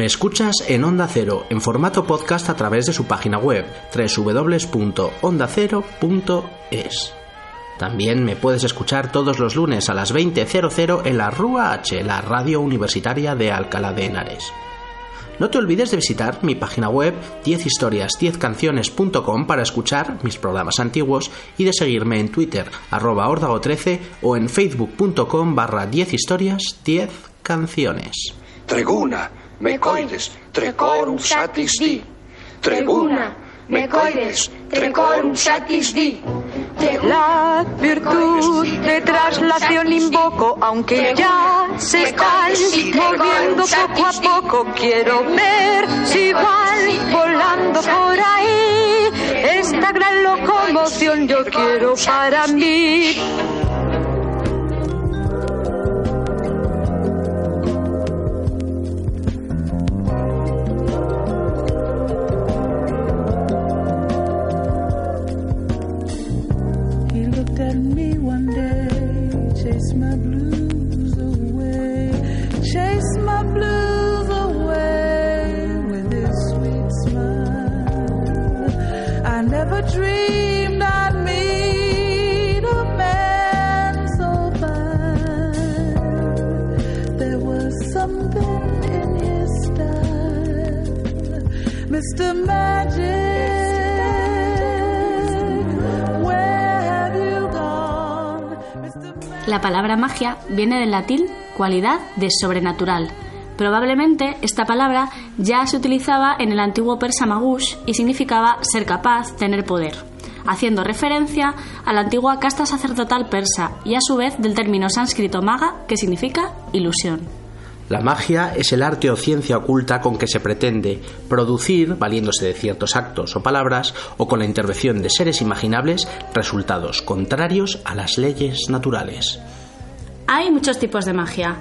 Me escuchas en Onda Cero, en formato podcast a través de su página web www.ondacero.es. También me puedes escuchar todos los lunes a las 20.00 en la Rúa H, la radio universitaria de Alcalá de Henares. No te olvides de visitar mi página web 10historias10canciones.com para escuchar mis programas antiguos y de seguirme en Twitter arroba 13 o en facebook.com barra 10 historias 10 canciones. Treguna, me coides, trecorum satis di. Tribuna, me coides, trecorum satis di. La virtud de traslación invoco, aunque ya se están moviendo poco a poco. Quiero ver si van volando por ahí. Esta gran locomoción yo quiero para mí. Me one day, chased my blues away, Chase my blues away with his sweet smile. I never dreamed I'd meet a man so fine. There was something in his style, Mr. Magic. La palabra magia viene del latín cualidad de sobrenatural. Probablemente esta palabra ya se utilizaba en el antiguo persa magush y significaba ser capaz, tener poder, haciendo referencia a la antigua casta sacerdotal persa y a su vez del término sánscrito maga que significa ilusión. La magia es el arte o ciencia oculta con que se pretende producir, valiéndose de ciertos actos o palabras, o con la intervención de seres imaginables, resultados contrarios a las leyes naturales. Hay muchos tipos de magia.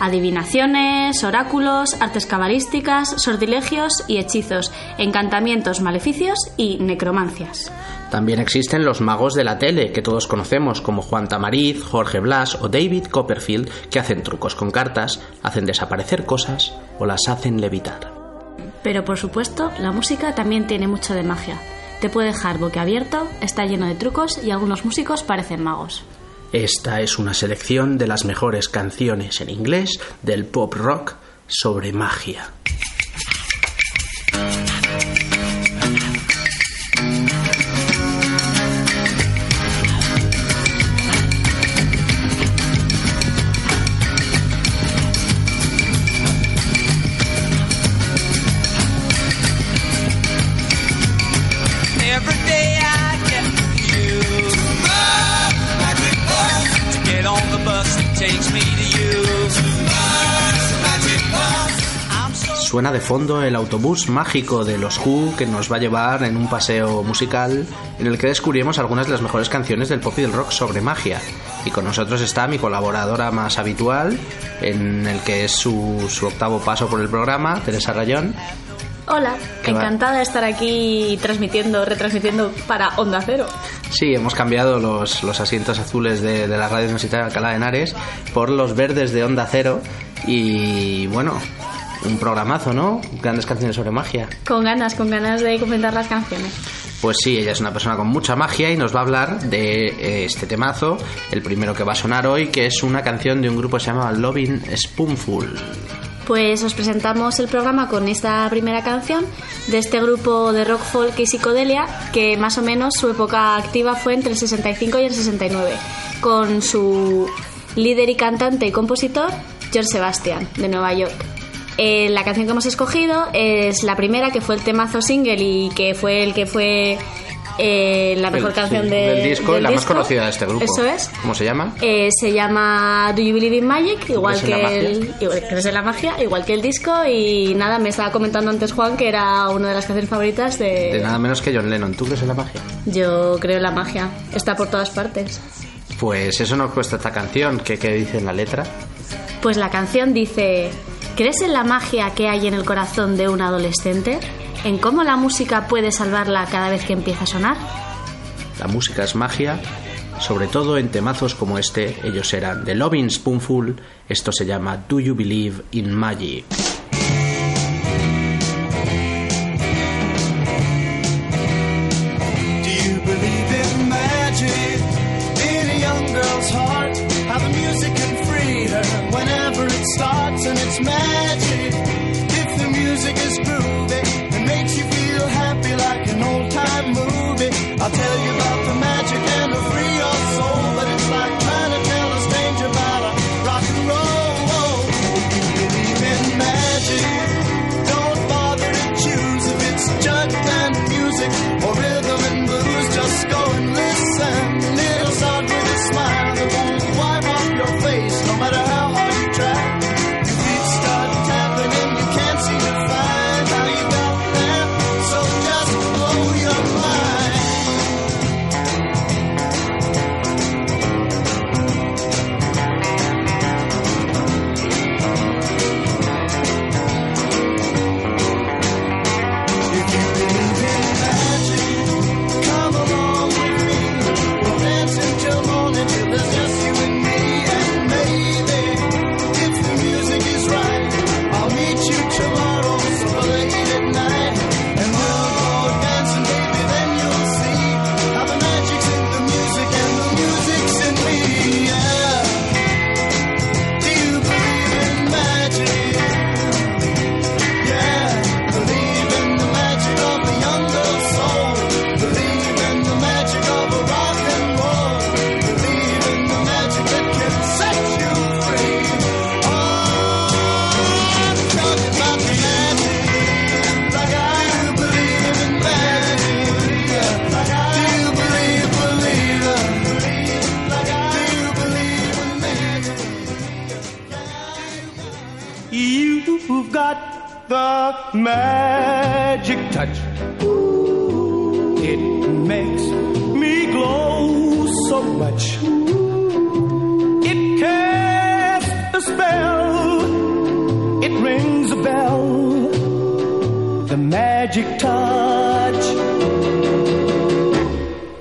Adivinaciones, oráculos, artes cabalísticas, sortilegios y hechizos, encantamientos, maleficios y necromancias. También existen los magos de la tele, que todos conocemos, como Juan Tamariz, Jorge Blas o David Copperfield, que hacen trucos con cartas, hacen desaparecer cosas o las hacen levitar. Pero por supuesto, la música también tiene mucho de magia. Te puede dejar boquiabierto, está lleno de trucos y algunos músicos parecen magos. Esta es una selección de las mejores canciones en inglés del pop rock sobre magia. Suena de fondo el autobús mágico de los Who que nos va a llevar en un paseo musical en el que descubriremos algunas de las mejores canciones del pop y del rock sobre magia. Y con nosotros está mi colaboradora más habitual, en el que es su, su octavo paso por el programa, Teresa Rayón. Hola, ¿Qué va? encantada de estar aquí transmitiendo, retransmitiendo para Onda Cero. Sí, hemos cambiado los, los asientos azules de, de la radio universitaria de Alcalá de Henares por los verdes de Onda Cero y bueno, un programazo, ¿no? Grandes canciones sobre magia. Con ganas, con ganas de comentar las canciones. Pues sí, ella es una persona con mucha magia y nos va a hablar de eh, este temazo, el primero que va a sonar hoy, que es una canción de un grupo que se llama Loving Spoonful. Pues os presentamos el programa con esta primera canción de este grupo de rock folk y psicodelia que más o menos su época activa fue entre el 65 y el 69 con su líder y cantante y compositor George Sebastian de Nueva York. Eh, la canción que hemos escogido es la primera que fue el temazo single y que fue el que fue eh, la mejor El- canción sí, de- del disco y la más conocida de este grupo. Eso es. ¿Cómo se llama? Eh, se llama Do You Believe in Magic, igual ¿Crees en la que el, igual, ¿crees en la magia, igual que el disco y nada, me estaba comentando antes Juan que era una de las canciones favoritas de, De nada menos que John Lennon. ¿Tú crees en la magia? Yo creo en la magia, está por todas partes. Pues eso nos cuesta esta canción. ¿Qué, qué dice en la letra? Pues la canción dice, ¿crees en la magia que hay en el corazón de un adolescente? ¿En cómo la música puede salvarla cada vez que empieza a sonar? La música es magia, sobre todo en temazos como este. Ellos eran The Loving Spoonful. Esto se llama Do You Believe in Magic? Do you much. It casts a spell. It rings a bell. The magic touch.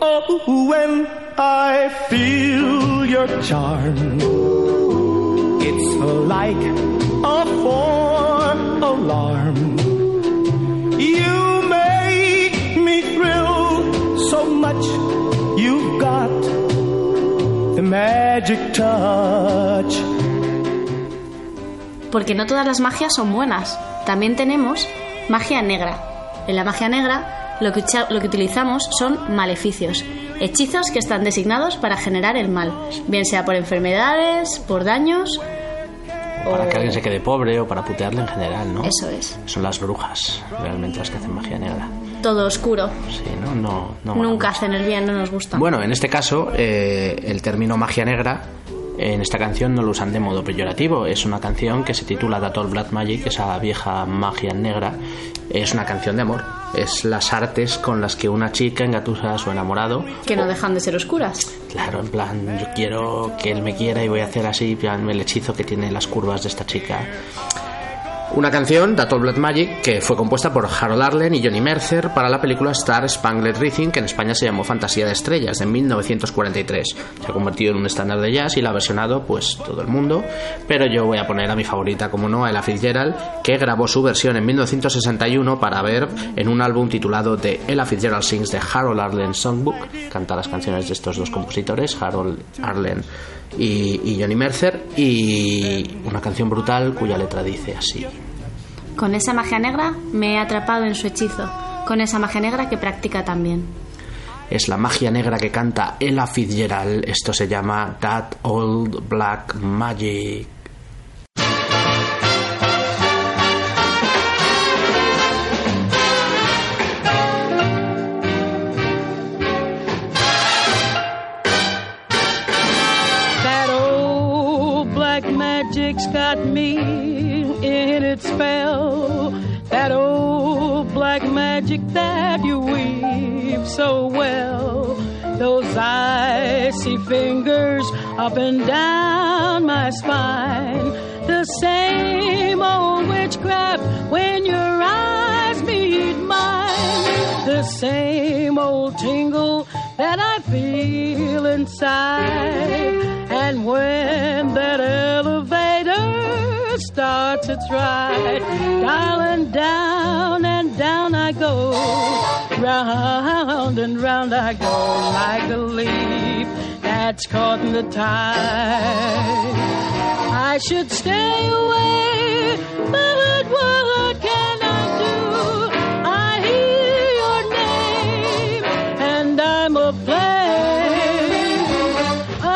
Oh, when I feel your charm. It's like a four alarm. You make me thrill so much. Magic touch. Porque no todas las magias son buenas. También tenemos magia negra. En la magia negra lo que, lo que utilizamos son maleficios, hechizos que están designados para generar el mal, bien sea por enfermedades, por daños Para o- que alguien se quede pobre o para putearle en general, ¿no? Eso es. Son las brujas realmente las que hacen magia negra. Todo oscuro. Sí, no, no, no Nunca hacen el bien, no nos gusta. Bueno, en este caso, eh, el término magia negra en esta canción no lo usan de modo peyorativo. Es una canción que se titula That All Black Magic, esa vieja magia negra. Es una canción de amor. Es las artes con las que una chica engatusa a su enamorado. que no O- dejan de ser oscuras. Claro, en plan, yo quiero que él me quiera y voy a hacer así, plan, el hechizo que tiene las curvas de esta chica. Una canción, That All Black Magic, que fue compuesta por Harold Arlen y Johnny Mercer para la película Star Spangled Rhythm, que en España se llamó Fantasía de Estrellas, de 1943. Se ha convertido en un estándar de jazz y la ha versionado, pues, todo el mundo. Pero yo voy a poner a mi favorita, como no, a Ella Fitzgerald, que grabó su versión en 1961 para ver en un álbum titulado The Ella Fitzgerald Sings de Harold Arlen Songbook. Canta las canciones de estos dos compositores, Harold Arlen y Johnny Mercer, y una canción brutal cuya letra dice así. Con esa magia negra me he atrapado en su hechizo, con esa magia negra que practica también. Es la magia negra que canta Ella Fitzgerald. Esto se llama That Old Black Magic. Up and down my spine. The same old witchcraft when your eyes meet mine. The same old tingle that I feel inside. And when that elevator starts its ride, darling, down and down I go. Round and round I go like a leaf that's caught in the tide. I should stay away, but what can I do? I hear your name, and I'm aflame,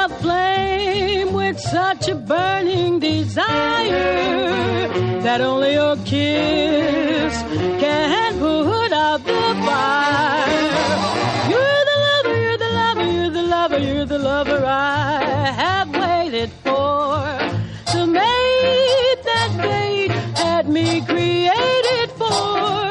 aflame with such a burning desire that only your kiss can put out the fire. Waited for. To make that fate had me created for.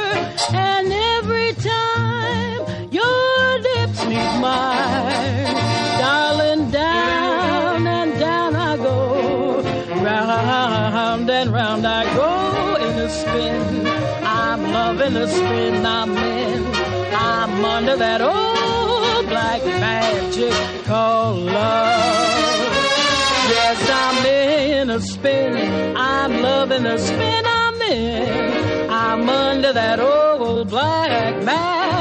And every time your lips meet mine, darling, down and down I go. Round and round I go in a spin. I'm loving the spin I'm in. I'm under that old black magic in spin. I'm loving the spin I'm in. I'm under that old black magic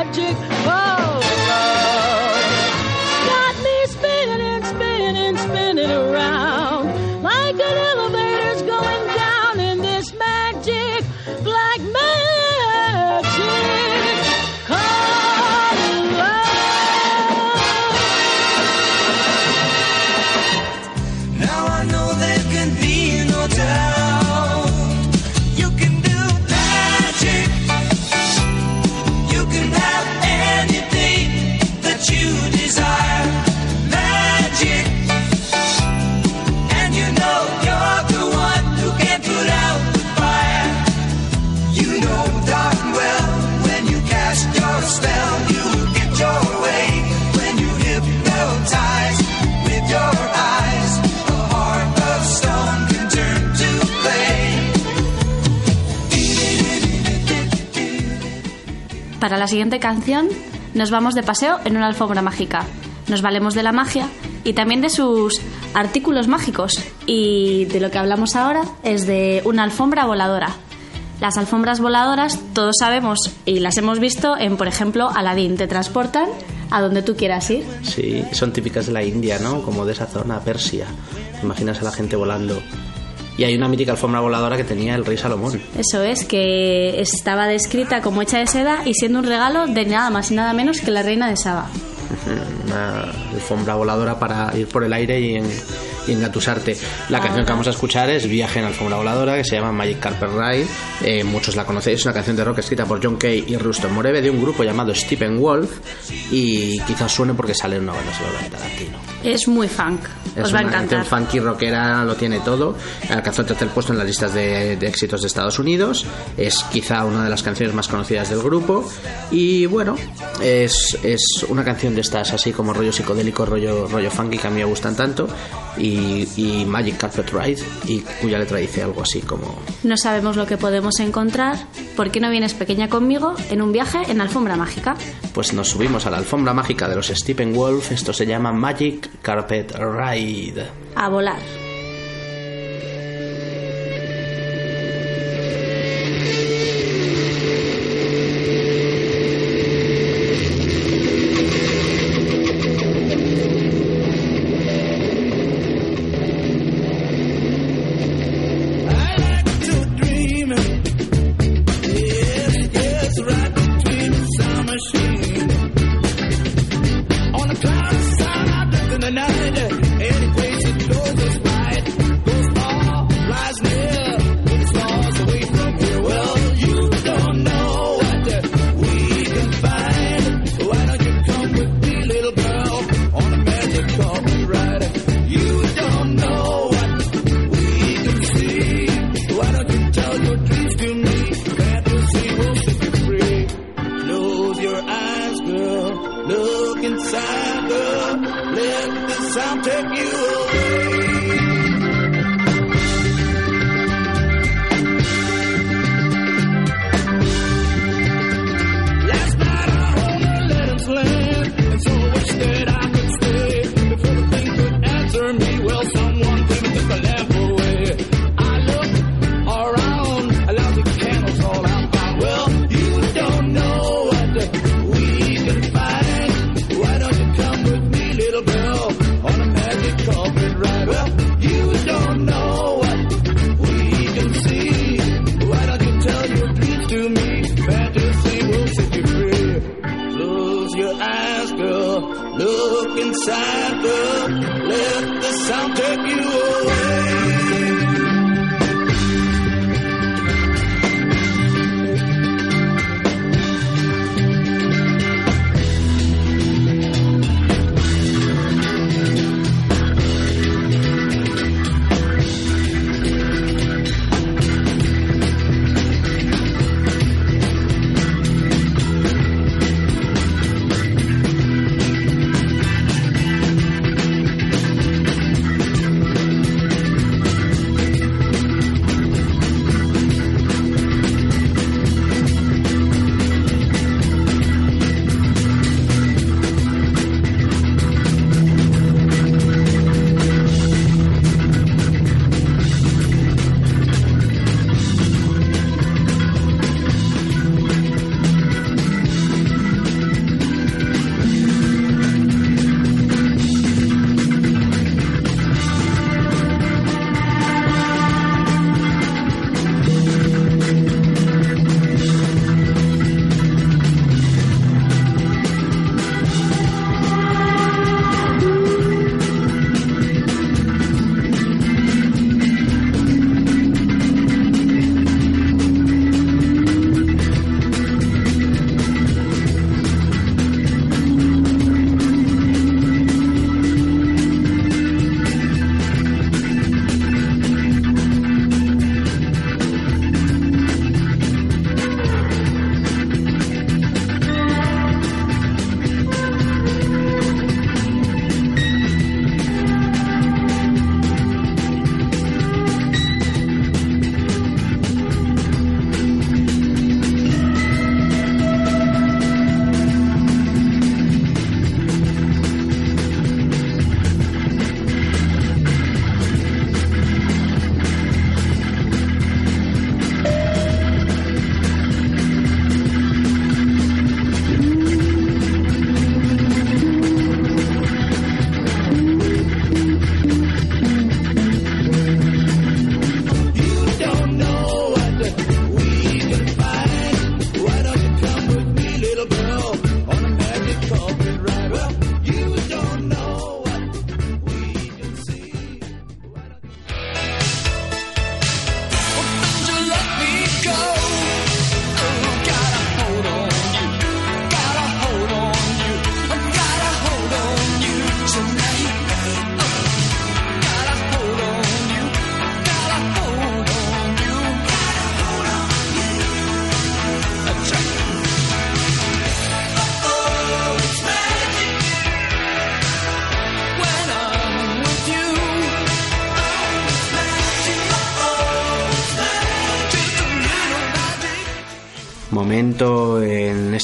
Para la siguiente canción nos vamos de paseo en una alfombra mágica. Nos valemos de la magia y también de sus artículos mágicos. Y de lo que hablamos ahora es de una alfombra voladora. Las alfombras voladoras todos sabemos y las hemos visto en, por ejemplo, Aladdin. Te transportan a donde tú quieras ir. Sí, son típicas de la India, ¿no? Como de esa zona, Persia. Imaginas a la gente volando. Y hay una mítica alfombra voladora que tenía el rey Salomón. Eso es, que estaba descrita como hecha de seda y siendo un regalo de nada más y nada menos que la reina de Saba. Una alfombra voladora para ir por el aire y, en, y engatusarte. La canción que vamos a escuchar es Viaje en alfombra voladora, que se llama Magic Carpet Ride. Eh, muchos la conocéis, es una canción de rock escrita por John Kay y Ruston Moreve de un grupo llamado Stephen Wolf. Y quizás suene porque sale en una banda sonora de Tarantino. Es muy funk, Es os va a encantar. funky rockera, lo tiene todo. Alcanzó el tercer puesto en las listas de, de éxitos de Estados Unidos. Es quizá una de las canciones más conocidas del grupo. Y bueno, es, es una canción de estas así como rollo psicodélico, rollo, rollo funky que a mí me gustan tanto. Y, y Magic Carpet Ride, y cuya letra dice algo así como. No sabemos lo que podemos encontrar. ¿Por qué no vienes pequeña conmigo en un viaje en alfombra mágica? Pues nos subimos a la alfombra mágica de los Stephen Wolf. Esto se llama Magic Carpet Ride. A volar.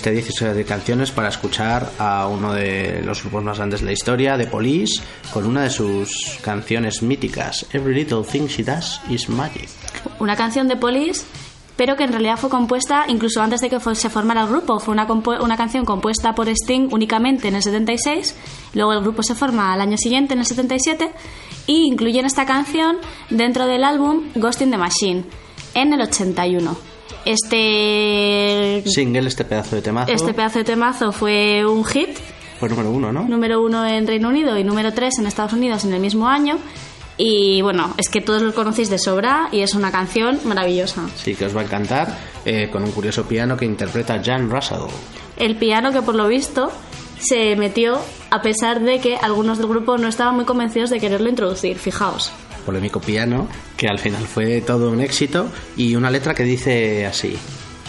En este 16 de canciones para escuchar a uno de los grupos más grandes de la historia, The Police, con una de sus canciones míticas, Every Little Thing She Does Is Magic. Una canción de Police, pero que en realidad fue compuesta incluso antes de que se formara el grupo. Fue una, una canción compuesta por Sting únicamente en el 76, luego el grupo se forma al año siguiente, en el 77, y incluyen esta canción dentro del álbum Ghost in the Machine, en el 81. Este, Single, este pedazo de temazo, este pedazo de temazo fue un hit, fue número uno, ¿no? número uno en Reino Unido y número tres en Estados Unidos en el mismo año. Y bueno, es que todos lo conocéis de sobra y es una canción maravillosa. Sí, que os va a encantar, eh, con un curioso piano que interpreta Jan Russell. El piano que por lo visto se metió a pesar de que algunos del grupo no estaban muy convencidos de quererlo introducir, fijaos. Polémico piano, que al final fue todo un éxito, y una letra que dice así.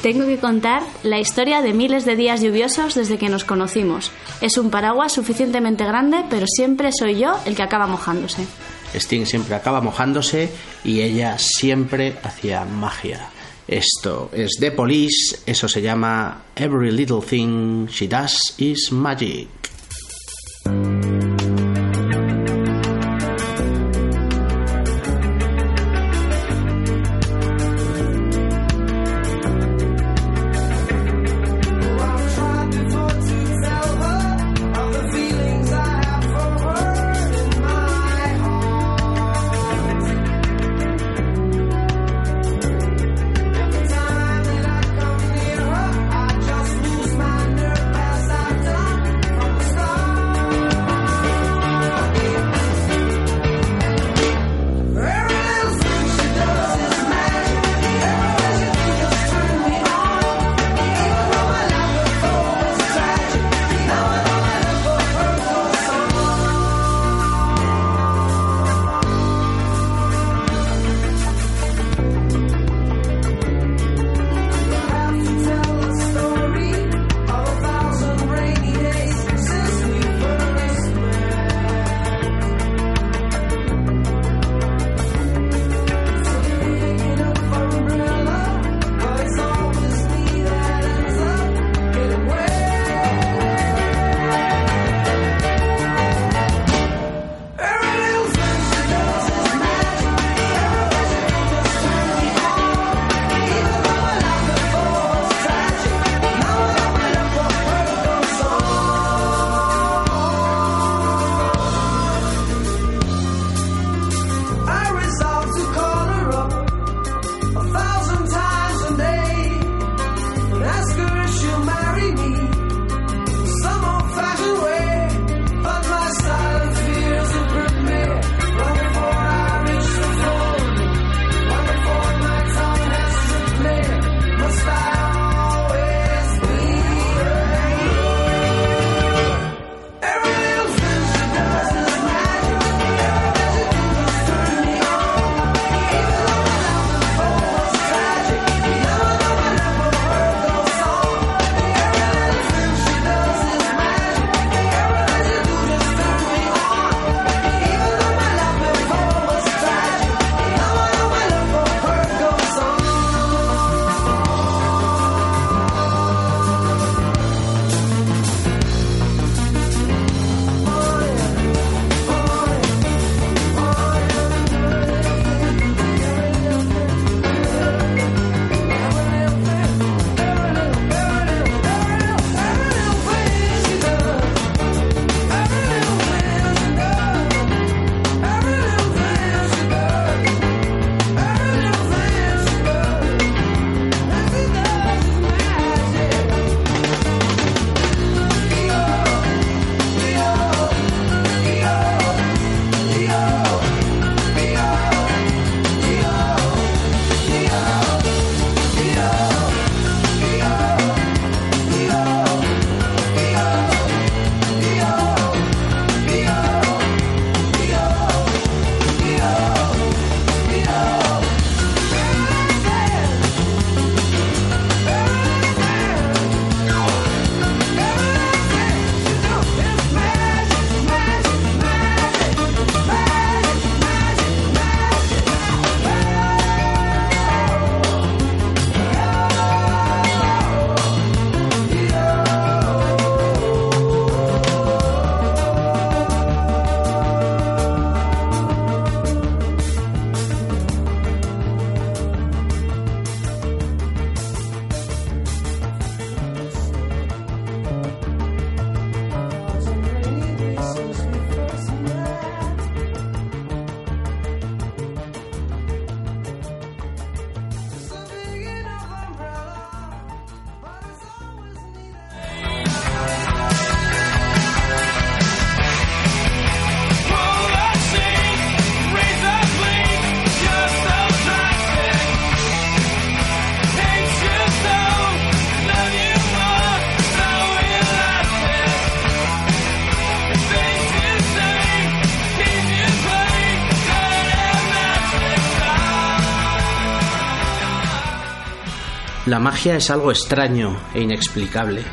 Tengo que contar la historia de miles de días lluviosos desde que nos conocimos. Es un paraguas suficientemente grande, pero siempre soy yo el que acaba mojándose. Sting siempre acaba mojándose y ella siempre hacía magia. Esto es The Police, eso se llama Every Little Thing She Does Is Magic. Magia es algo extraño e inexplicable.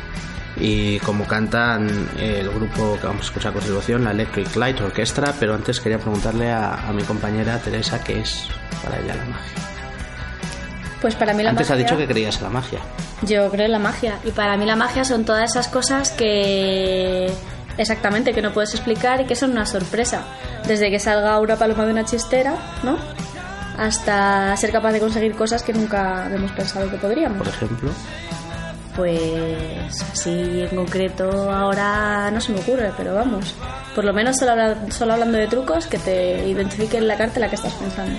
Y como cantan el grupo que vamos a escuchar a continuación, la Electric Light Orchestra, pero antes quería preguntarle a, a mi compañera Teresa qué es para ella la magia. Pues para mí la Antes magia... ha dicho que creías en la magia. Yo creo en la magia. Y para mí la magia son todas esas cosas que... Exactamente, que no puedes explicar y que son una sorpresa. Desde que salga una paloma de una chistera, ¿no? Hasta ser capaz de conseguir cosas que nunca habíamos pensado que podríamos. Por ejemplo, Pues así en concreto ahora no se me ocurre, pero vamos. Por lo menos solo, habla- solo hablando de trucos que te identifiquen la carta en la que estás pensando.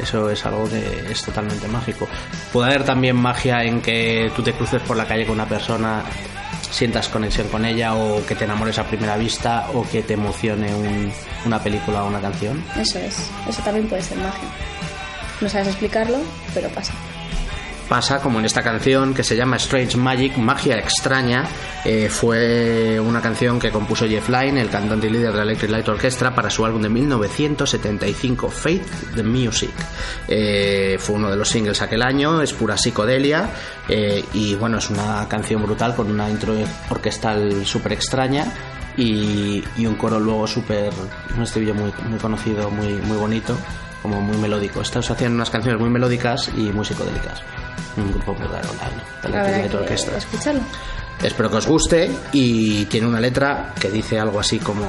eso es algo que es totalmente mágico. Puede haber también magia en que tú te cruces por la calle con una persona, sientas conexión con ella, o que te enamores a primera vista, o que te emocione un- una película o una canción. Eso es, eso también puede ser magia. No sabes explicarlo, pero pasa. pasa como en esta canción que se llama Strange Magic, Magia Extraña. Eh, fue una canción que compuso Jeff Lynne, el cantante y líder de la Electric Light Orchestra, para su álbum de 1975, Faith the Music. Eh, fue uno de los singles aquel año, es pura psicodelia eh, y bueno, es una canción brutal con una intro orquestal súper extraña. Y, un coro luego súper, un estribillo muy, muy conocido, muy, muy bonito, como muy melódico. Estos hacían unas canciones muy melódicas y muy psicodélicas. Un grupo muy raro, la, la Orchestra. escucharlo. Espero que os guste y tiene una letra que dice algo así como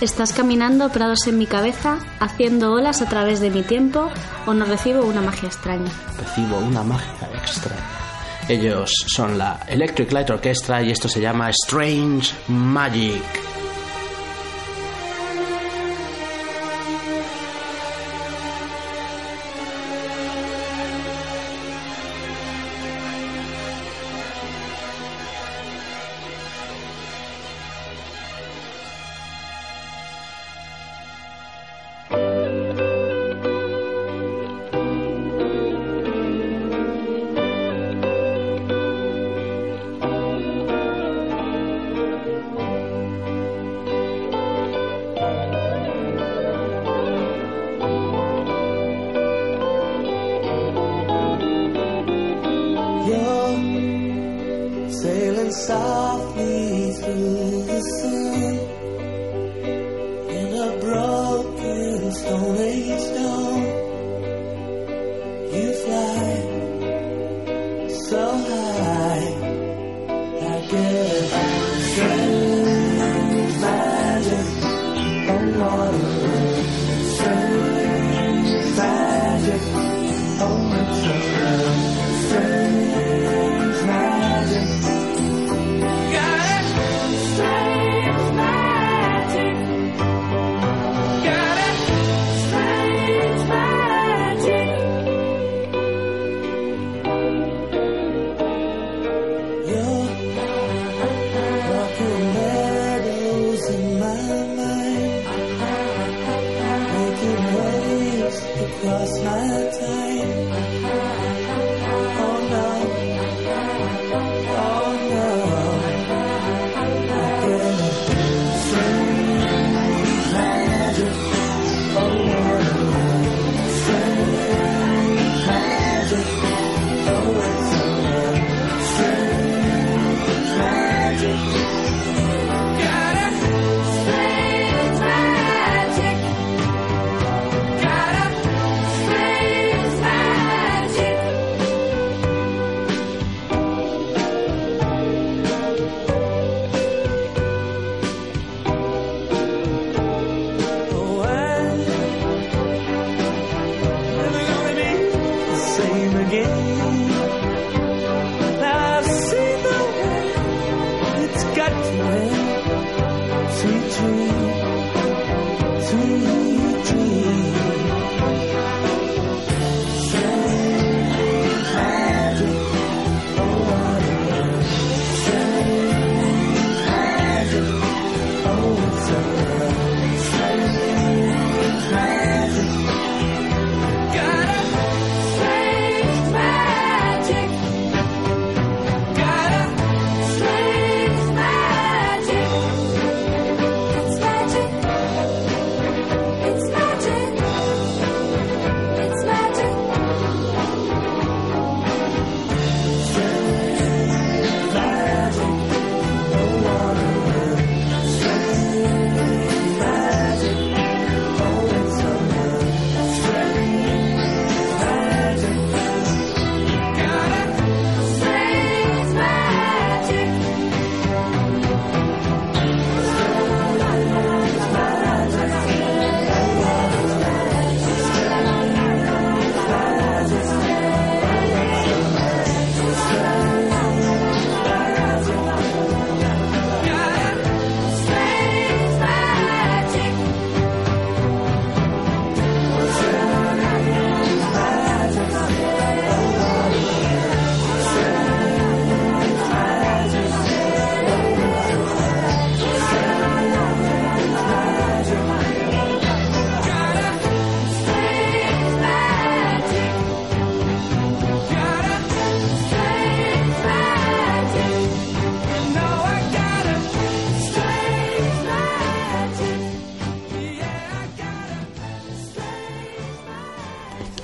Estás caminando prados en mi cabeza, haciendo olas a través de mi tiempo, o no recibo una magia extraña. recibo una magia extra. Ellos son la Electric Light Orchestra y esto se llama Strange Magic.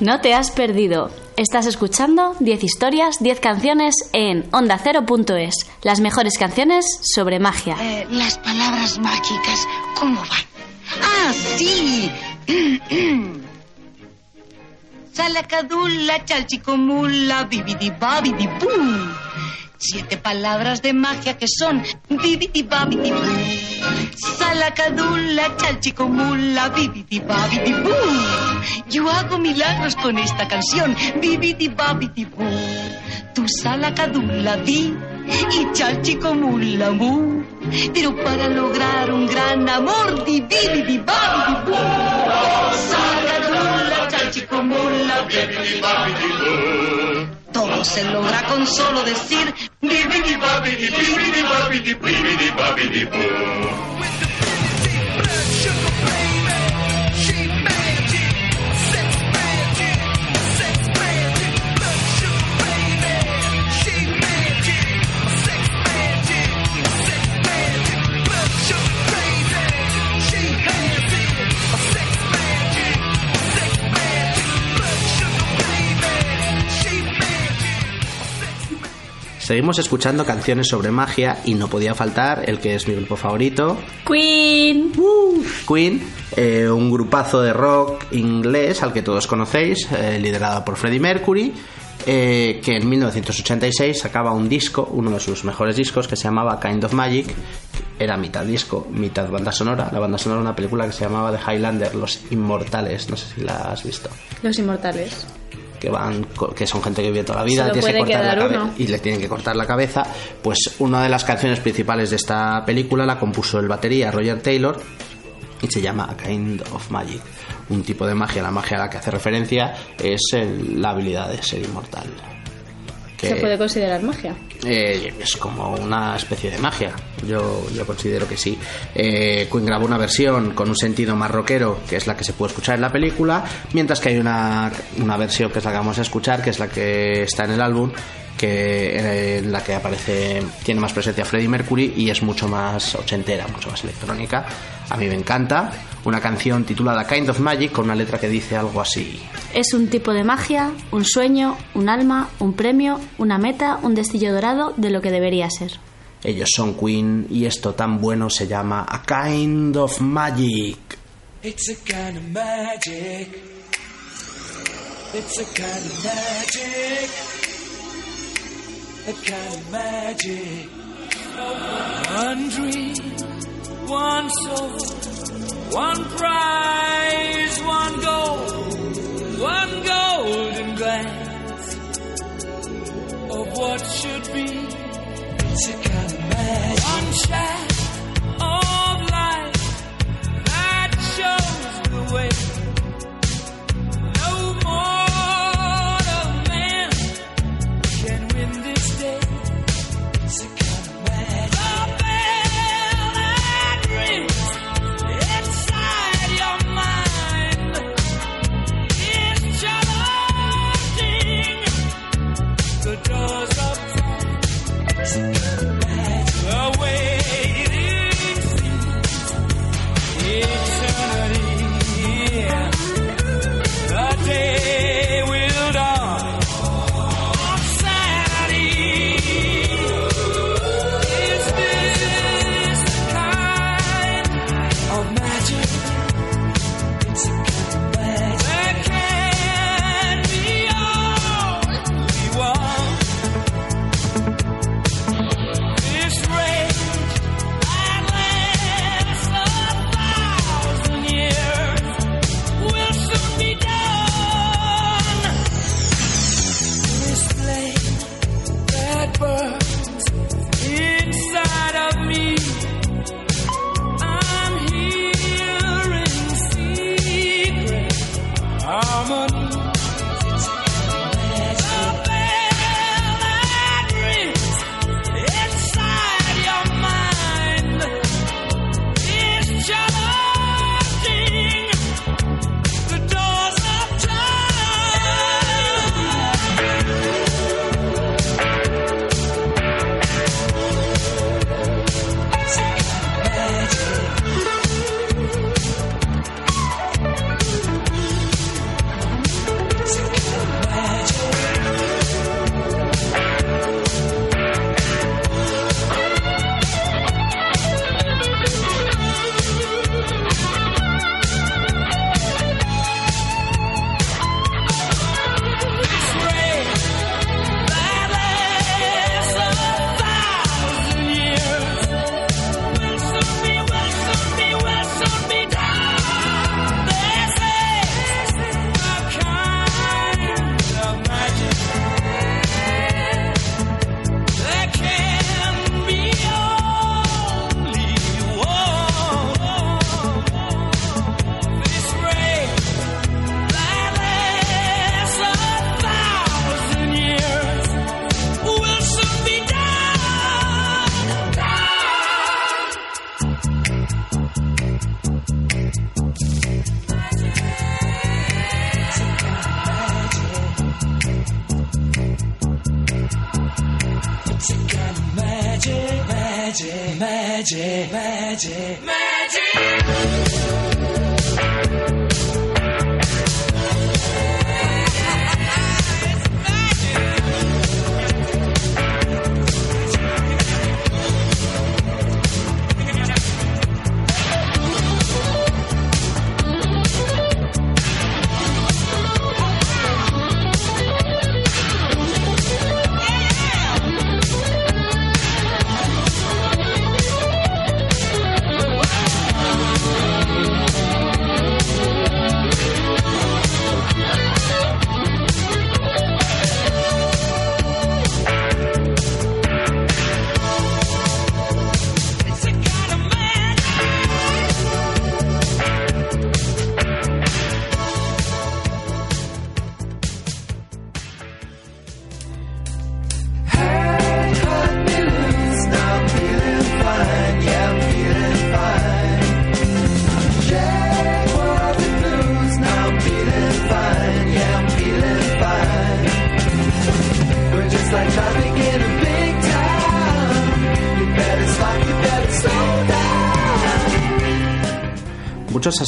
No te has perdido. Estás escuchando 10 historias, 10 canciones en Onda Cero.es. Las mejores canciones sobre magia. Eh, las palabras mágicas, ¿cómo van? ¡Ah, sí! Salacadula, chalchicomula, bibidi babidi boom. Siete palabras de magia que son bibidi babidi boom. Salacadula, chalchicomula, bibidi babidi boom. Yo hago milagros con esta canción, bibidi babidi boom. Tu salacadula di y chalchicomula mu. Pero para lograr un gran amor, di bibidi babidi boom. Salacadula, chalchicomula, boom. Todo se logra con solo decir Bibbidi bobbidi, bibbidi bobbidi, bibbidi bobbidi boo. Seguimos escuchando canciones sobre magia y no podía faltar el que es mi grupo favorito, Queen. Queen, eh, un grupazo de rock inglés al que todos conocéis, eh, liderado por Freddie Mercury, eh, que en 1986 sacaba un disco, uno de sus mejores discos, que se llamaba Kind of Magic. Era mitad disco, mitad banda sonora. La banda sonora de una película que se llamaba The Highlander, Los Inmortales. No sé si la has visto. Los inmortales. Que van que son gente que vive toda la vida Solo tienes que puede cortar la quedar cabe- uno. y le tienen que cortar la cabeza. Pues una de las canciones principales de esta película la compuso el batería Roger Taylor y se llama A Kind of Magic. Un tipo de magia la magia a la que hace referencia es el- la habilidad de ser inmortal que Se puede considerar magia. eh, es como una especie de magia. Yo, yo considero que sí. Eh, Queen grabó una versión con un sentido más rockero, que es la que se puede escuchar en la película, mientras que hay una, una versión que es la que vamos a escuchar, que es la que está en el álbum, que eh, en la que aparece tiene más presencia Freddie Mercury y es mucho más ochentera, mucho más electrónica. A mí me encanta. Una canción titulada Kind of Magic con una letra que dice algo así. Es un tipo de magia, un sueño, un alma, un premio, una meta, un destello dorado de lo que debería ser. Ellos son Queen y esto tan bueno se llama A Kind of Magic. It's a kind of magic. It's a kind of magic. A kind of magic. One dream, one soul, one prize, one goal, one golden glance of what should be. It's a kind of magic. One shaft of light that shows the way.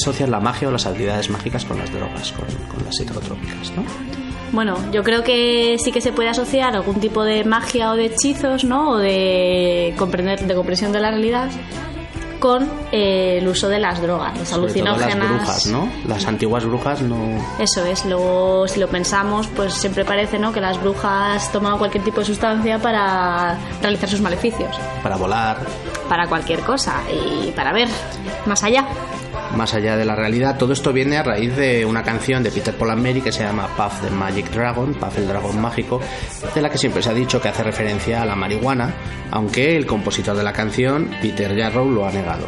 Asocian la magia o las habilidades mágicas con las drogas, con, con las psicotrópicas, ¿no? Bueno, yo creo que sí que se puede asociar algún tipo de magia o de hechizos, ¿no? O de comprender, de comprensión de la realidad con eh, el uso de las drogas, las Sobre todo alucinógenas. las brujas, ¿no? Las antiguas brujas no... Eso es, luego si lo pensamos, pues siempre parece ¿no? que las brujas tomaban cualquier tipo de sustancia para realizar sus maleficios, para volar, para cualquier cosa y para ver más allá. Más allá de la realidad. Todo esto viene a raíz de una canción de Peter Mary que se llama Puff the Magic Dragon, Puff el dragón mágico, de la que siempre se ha dicho que hace referencia a la marihuana, aunque el compositor de la canción, Peter Jarrow, lo ha negado.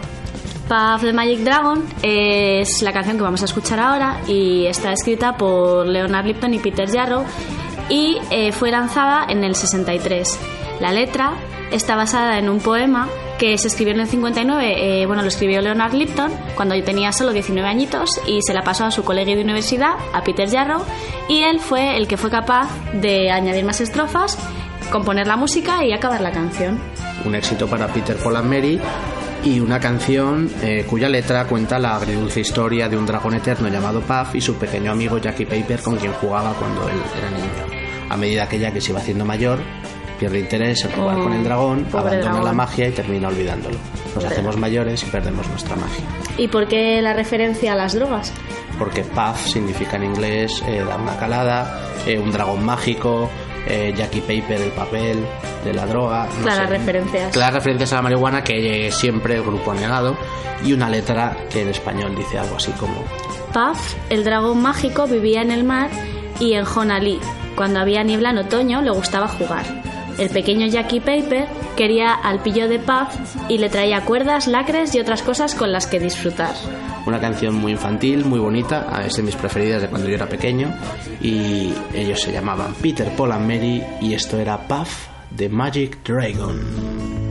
Puff the Magic Dragon es la canción que vamos a escuchar ahora y está escrita por Leonard Lipton y Peter Jarrow y eh, fue lanzada en el 63. La letra está basada en un poema que se escribió en el 59. eh, bueno, lo escribió Leonard Lipton cuando tenía solo 19 añitos y se la pasó a su colegio de universidad, a Peter Jarrow, y él fue el que fue capaz de añadir más estrofas, componer la música y acabar la canción. Un éxito para Peter Paul and y una canción eh, cuya letra cuenta la agridulce historia de un dragón eterno llamado Puff y su pequeño amigo Jackie Paper con quien jugaba cuando él era niño. A medida que Jackie se iba haciendo mayor, pierde interés en jugar Oh, con el dragón, pobre abandona la dragón. magia y termina olvidándolo. Nos Pobre hacemos mayores y perdemos nuestra magia. ¿Y por qué la referencia a las drogas? Porque Puff significa en inglés eh, dar una calada, eh, un dragón mágico, eh, Jackie Paper el papel de la droga. no Claras sé. referencias. Claras referencias a la marihuana que eh, siempre el grupo ha negado y una letra que en español dice algo así como Puff, el dragón mágico, vivía en el mar y en Honolulu. Cuando había niebla en otoño le gustaba jugar. El pequeño Jackie Paper quería al pillo de Puff y le traía cuerdas, lacres y otras cosas con las que disfrutar. una canción muy infantil, muy bonita, ah, es de mis preferidas de cuando yo era pequeño y ellos se llamaban Peter, Paul and Mary y esto era Puff the Magic Dragon.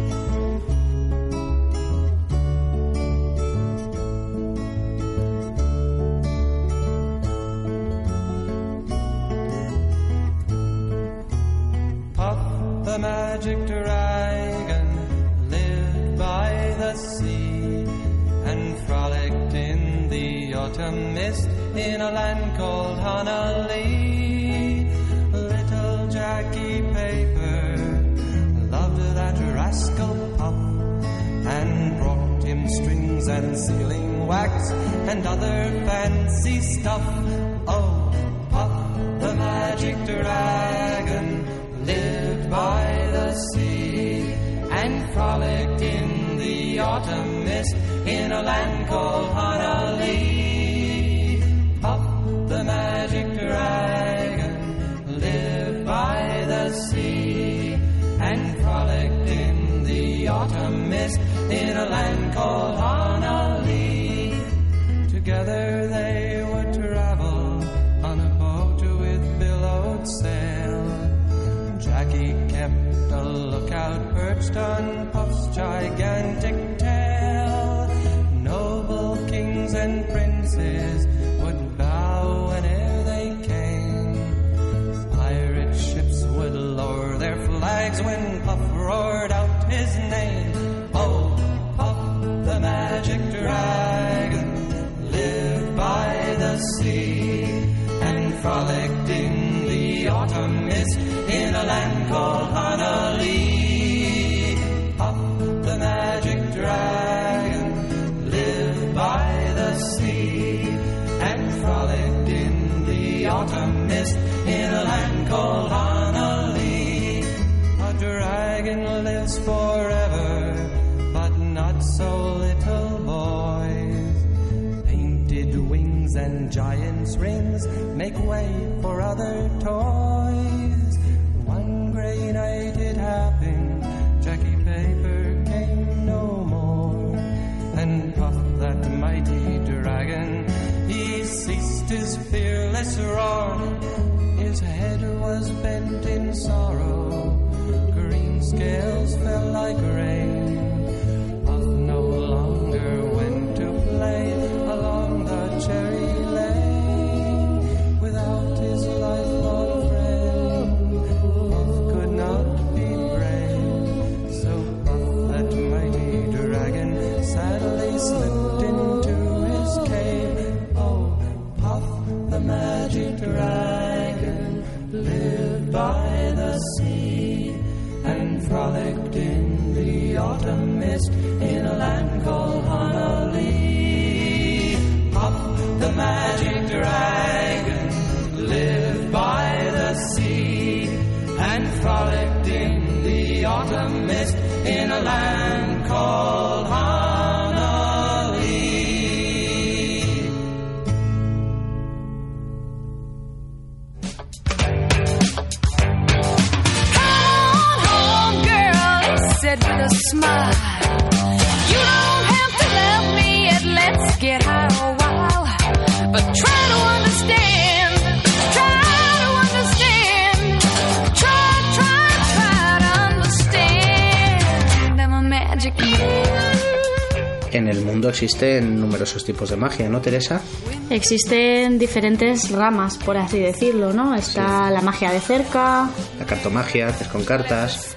Stuff. Oh, Puff the magic dragon lived by the sea and frolicked in the autumn mist in a land called Honolulu. Existen numerosos tipos de magia, ¿no, Teresa? Existen diferentes ramas, por así decirlo, ¿no? Está la magia de cerca, La cartomagia, haces con cartas.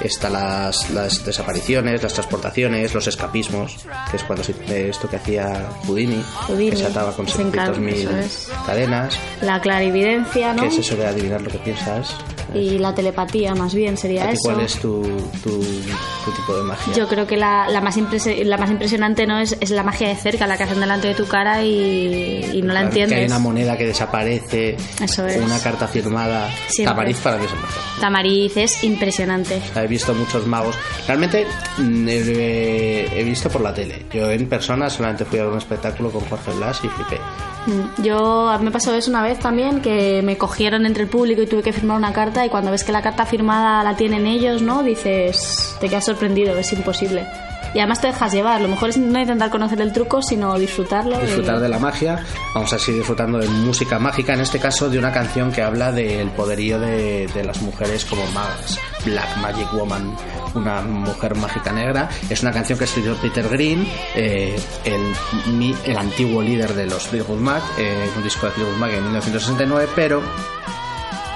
Está las, las desapariciones, las transportaciones, los escapismos, que es cuando se, eh, esto que hacía Houdini, Houdini, que se ataba con se encar- 700.000 eso es. cadenas, la clarividencia, ¿no? que es eso de adivinar lo que piensas. Y la telepatía, más bien, sería ¿A ti eso. ¿Cuál es tu, tu, tu tipo de magia? Yo creo que la, la más la más impresionante no es, es la magia de cerca, la que hacen delante de tu cara y, y no la Claro, Que hay entiendes. una moneda que desaparece, Eso es. una carta firmada. Siempre. Tamariz para mí es. Tamariz es impresionante. He visto muchos magos. Realmente mm, he, he visto por la tele. Yo en persona solamente fui a un espectáculo con Jorge Blas y flipé. Mm, Yo me pasó eso una vez también que me cogieron entre el público y tuve que firmar una carta y cuando ves que la carta firmada la tienen ellos, ¿no? Dices, te quedas sorprendido, es imposible. Y además te dejas llevar, lo mejor es no intentar conocer el truco, sino disfrutarlo. Disfrutar de la magia. Vamos a seguir disfrutando de música mágica, en este caso de una canción que habla del poderío de, de las mujeres como magas. Black Magic Woman, una mujer mágica negra. Es una canción que escribió Peter Green, eh, el, mi- el antiguo líder de los Fleetwood Mac, eh, un disco de Fleetwood Mac en 1969, pero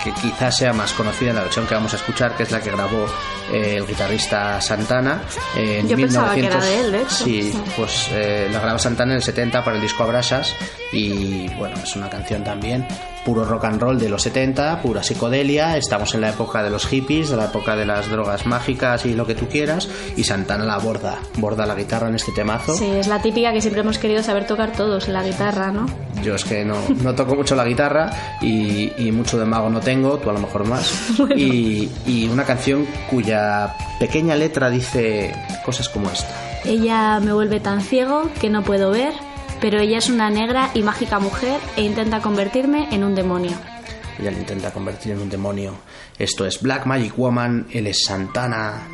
que quizás sea más conocida en la versión que vamos a escuchar, que es la que grabó eh, el guitarrista Santana en Yo pensaba que era 1900. de él, de hecho. Sí, pues eh, la graba Santana en el 70 para el disco Abrasas y bueno, es una canción también puro rock and roll de los 70, pura psicodelia, estamos en la época de los hippies, de la época de las drogas mágicas y lo que tú quieras y Santana la borda, borda la guitarra en este temazo. Sí, es la típica que siempre hemos querido saber tocar todos, la guitarra, ¿no? Yo es que no, no toco mucho la guitarra y, y mucho de mago no tengo, tú a lo mejor más. Y, y una canción cuya pequeña letra dice cosas como esta. Ella me vuelve tan ciego que no puedo ver, pero ella es una negra y mágica mujer e intenta convertirme en un demonio. Ella le intenta convertir en un demonio. Esto es Black Magic Woman, él es Santana.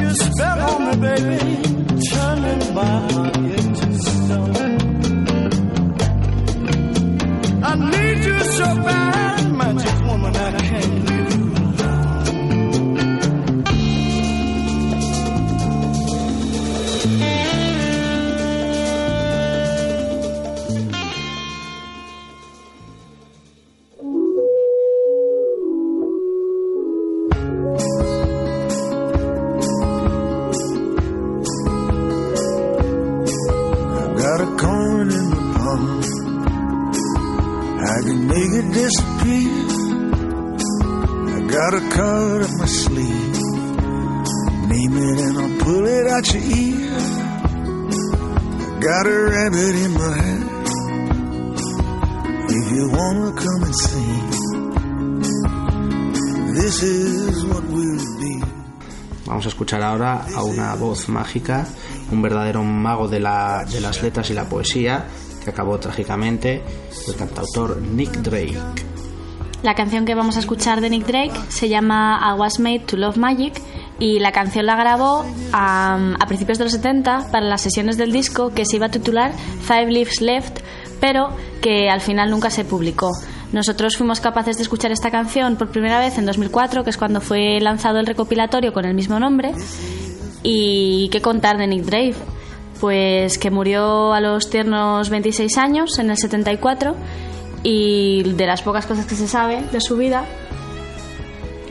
You spell on me, baby. Turning into stone. I need you so bad, voz mágica, un verdadero mago de, la- de las letras y la poesía, que acabó trágicamente, el cantautor Nick Drake. La canción que vamos a escuchar de Nick Drake se llama I Was Made to Love Magic y la canción la grabó a, a principios de los 70 para las sesiones del disco que se iba a titular Five Leaves Left, pero que al final nunca se publicó. Nosotros fuimos capaces de escuchar esta canción por primera vez en 2004, que es cuando fue lanzado el recopilatorio con el mismo nombre. ¿Y qué contar de Nick Drake? Pues que murió a los tiernos 26 años, en el 74, y de las pocas cosas que se sabe de su vida,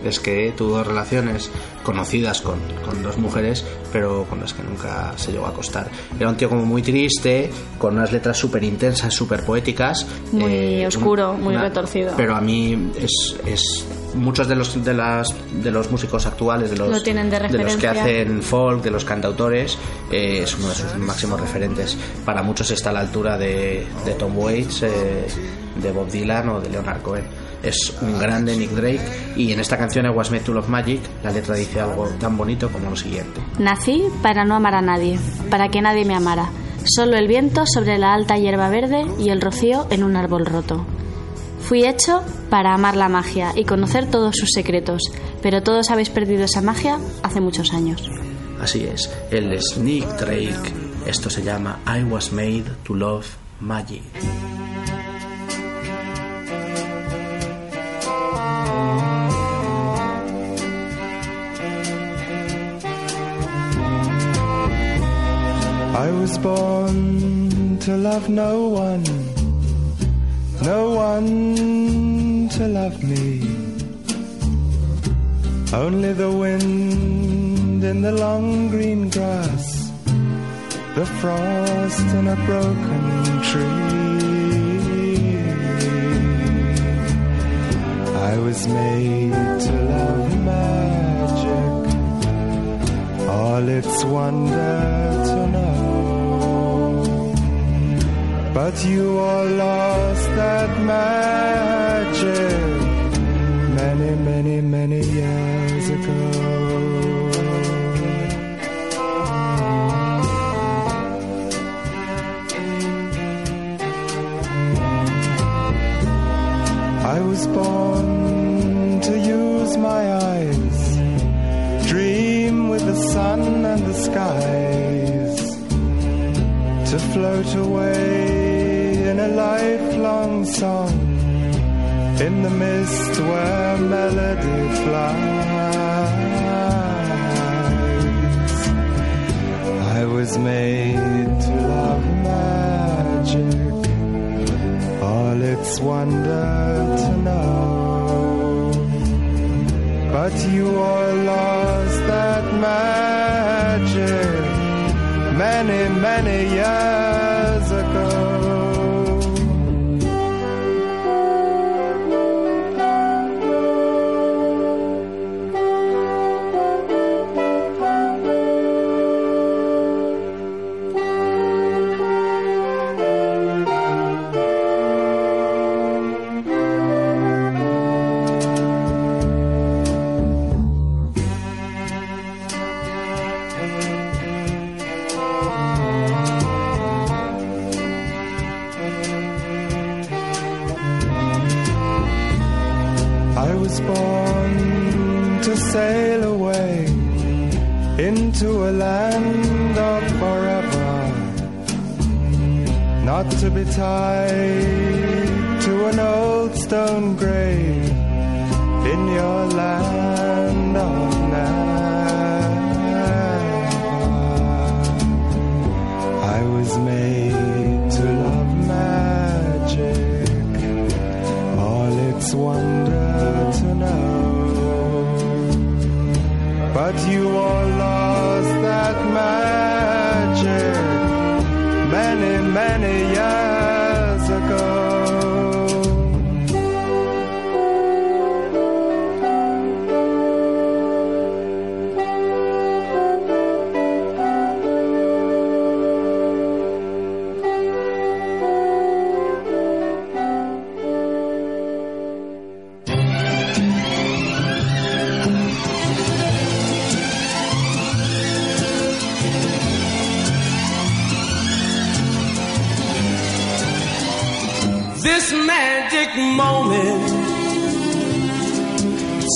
Es que tuvo relaciones conocidas con, con dos mujeres, pero con las que nunca se llegó a acostar. Era un tío como muy triste, con unas letras súper intensas, súper poéticas. Muy eh, oscuro, un- muy retorcido. Pero a mí es, es muchos de los de las de los músicos actuales, de los Lo tienen de los que hacen folk, de los cantautores, eh, es uno de sus máximos referentes. Para muchos está a la altura de, de Tom Waits, eh, de Bob Dylan o de Leonard Cohen. Es un grande Nick Drake y en esta canción I Was Made to Love Magic la letra dice algo tan bonito como lo siguiente. Nací para no amar a nadie, para que nadie me amara. Solo el viento sobre la alta hierba verde y el rocío en un árbol roto. Fui hecho para amar la magia y conocer todos sus secretos, pero todos habéis perdido esa magia hace muchos años. Así es, él es Nick Drake. Esto se llama I Was Made to Love Magic. I was born to love no one, no one to love me. Only the wind in the long green grass, the frost in a broken tree. I was made to love magic all its wonder But you all lost that magic. Many, many, many years ago. I was born to use my eyes, dream with the sun and the skies, to float away a lifelong song, in the mist where melody flies. I was made to love magic all its wonder to know. But you all lost that magic many, many years This magic moment,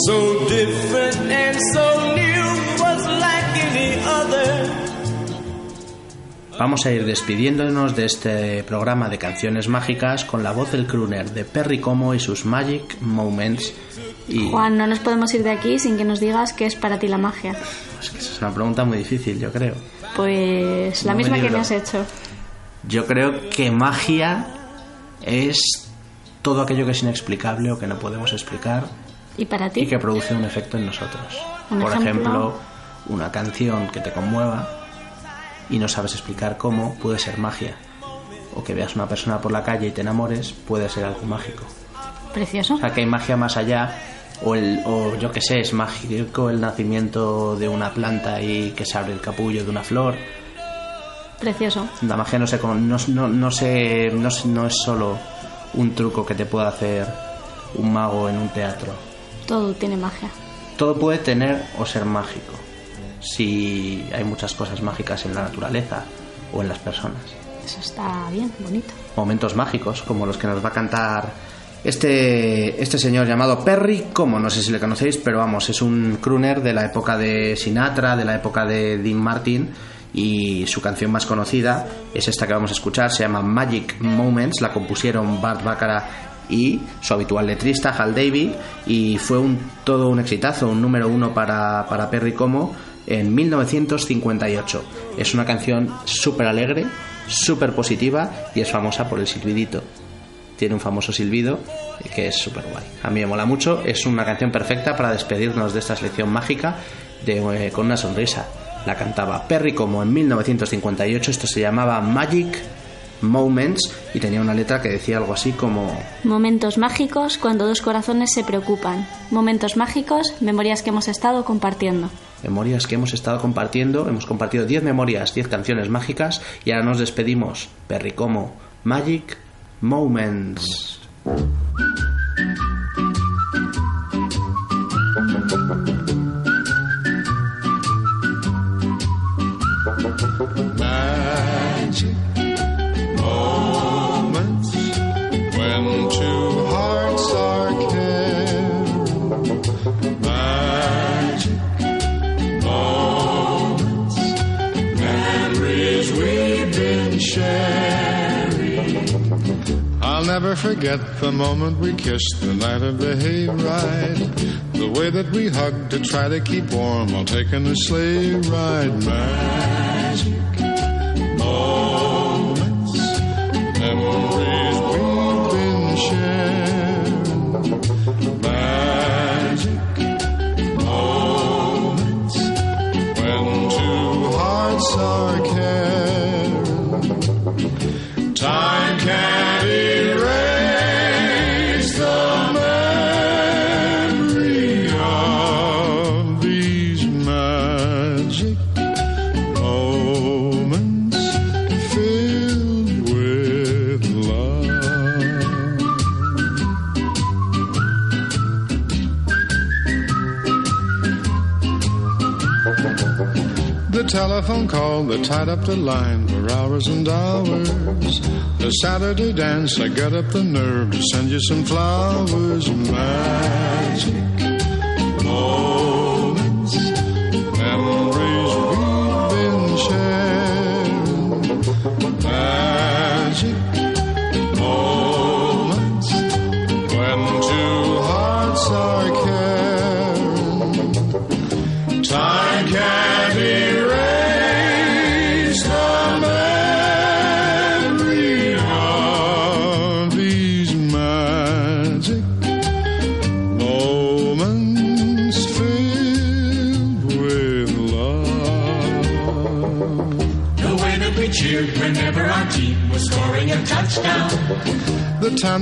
so different and so new, was like any other. Vamos a ir despidiéndonos de este programa de canciones mágicas con la voz del crooner de Perry Como y sus Magic Moments. Y Juan, no nos podemos ir de aquí sin que nos digas qué es para ti la magia. es que es una pregunta muy difícil, yo creo. Pues la No me misma que me has hecho. Yo creo que magia es todo aquello que es inexplicable o que no podemos explicar ¿Y para ti? y que produce un efecto en nosotros. Un Por ejemplo. ejemplo, una canción que te conmueva y no sabes explicar cómo puede ser magia. O que veas una persona por la calle y te enamores puede ser algo mágico. Precioso. O sea, que hay magia más allá. O, el, o yo que sé, es mágico el nacimiento de una planta y que se abre el capullo de una flor. Precioso. La magia no, se, no, no, no, se, no, no es solo un truco que te pueda hacer un mago en un teatro. Todo tiene magia. Todo puede tener o ser mágico. Si hay muchas cosas mágicas en la naturaleza o en las personas. Eso está bien, bonito. Momentos mágicos como los que nos va a cantar este, este señor llamado Perry, como no sé si le conocéis, pero vamos, es un crooner de la época de Sinatra, de la época de Dean Martin y su canción más conocida es esta que vamos a escuchar, se llama Magic Moments, la compusieron Bart Baccarat y su habitual letrista Hal Davy y fue un, todo un exitazo, un número uno para, para Perry Como en 1958. Es una canción súper alegre, súper positiva y es famosa por el silbidito. Tiene un famoso silbido que es súper guay. A mí me mola mucho, es una canción perfecta para despedirnos de esta selección mágica de, eh, con una sonrisa. La cantaba Perry como en 1958, esto se llamaba Magic Moments y tenía una letra que decía algo así como Momentos mágicos cuando dos corazones se preocupan. Momentos mágicos, memorias que hemos estado compartiendo. memorias que hemos estado compartiendo. Hemos compartido 10 memorias, 10 canciones mágicas y ahora nos despedimos. Perry como Magic Moments. Forget the moment we kissed the night of the hayride. The way that we hugged to try to keep warm while taking a sleigh ride. Magic telephone call that tied up the line for hours and hours. The Saturday dance, I got up the nerve to send you some flowers. Magic moments,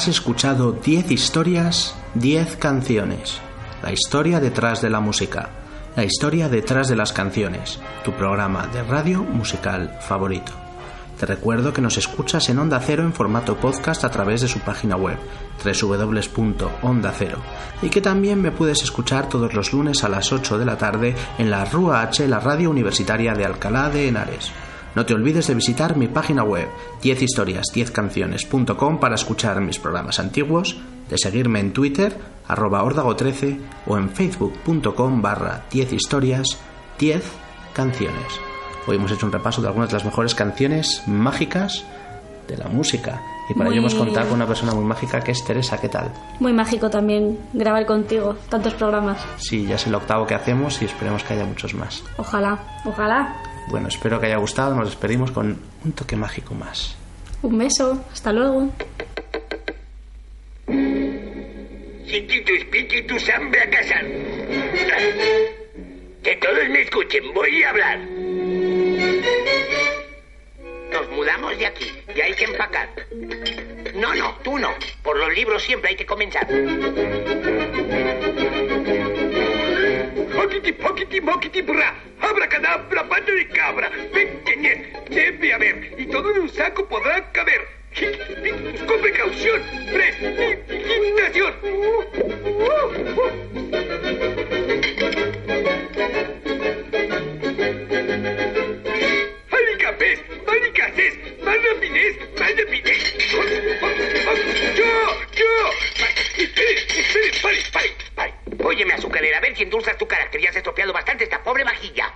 Has escuchado 10 historias, 10 canciones. La historia detrás de la música. La historia detrás de las canciones. Tu programa de radio musical favorito. Te recuerdo que nos escuchas en Onda Cero en formato podcast a través de su página web www.ondacero y que también me puedes escuchar todos los lunes a las 8 de la tarde en la RUA H, la radio universitaria de Alcalá de Henares. No te olvides de visitar mi página web 10historias10canciones.com para escuchar mis programas antiguos, de seguirme en Twitter, arroba órdago13 o en facebook.com barra 10 historias 10 canciones. Hoy hemos hecho un repaso de algunas de las mejores canciones mágicas de la música. Y para Muy- ello hemos contado con una persona muy mágica que es Teresa. ¿Qué tal? Muy mágico también grabar contigo tantos programas. Sí, ya es el octavo que hacemos y esperemos que haya muchos más. Ojalá, ojalá. Bueno, espero que haya gustado. Nos despedimos con un toque mágico más. Un beso, hasta luego. Siki tu spiki tu sambra casan. Que todos me escuchen, voy a hablar. Nos mudamos de aquí, ya hay que empacar. No, no, tú no. Por los libros siempre hay que comenzar. Poquiti, poquiti, moquiti, bra. Abracadabra, pata de cabra. Ñe, debe haber. Y todo en un saco podrá caber. Con precaución. Precipitación. Alicapés, malicacés, más rapidez, más rapidez. Yo, yo. Espere, espere, pare. Óyeme, azucarera, a ver si endulzas tu carácter. Ya has estropeado bastante esta pobre vajilla.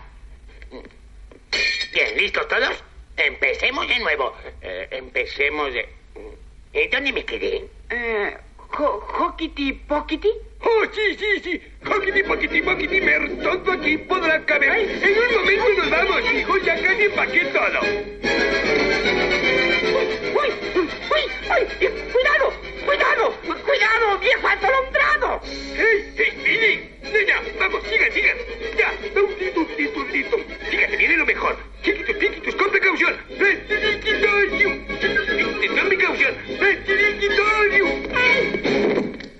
Bien, ¿listos todos? Empecemos de nuevo. Eh, empecemos de... ¿Eh, ¿Dónde me quedé? Eh, ¿Hockity Pockity? Oh, sí, sí, sí. Poquiti, poquiti, poquiti, mer. Todo aquí podrá caber. En un momento nos vamos, hijo. Ya casi empaqué todo. ¡Uy! ¡Uy! ¡Uy! ¡Cuidado! ¡Cuidado! ¡Cuidado, viejo atolondrado! ¡Hey! ¡Hey, miren! ¡Nena! ¡Vamos, sigan, sigan! ¡Ya! ¡Listo, listo, listo! Fíjate, viene lo mejor. Chiquitos, chiquitos, con precaución. ¡Vestidiquitorio! ¡Con precaución! ¡Vestidiquitorio! ¡Ay!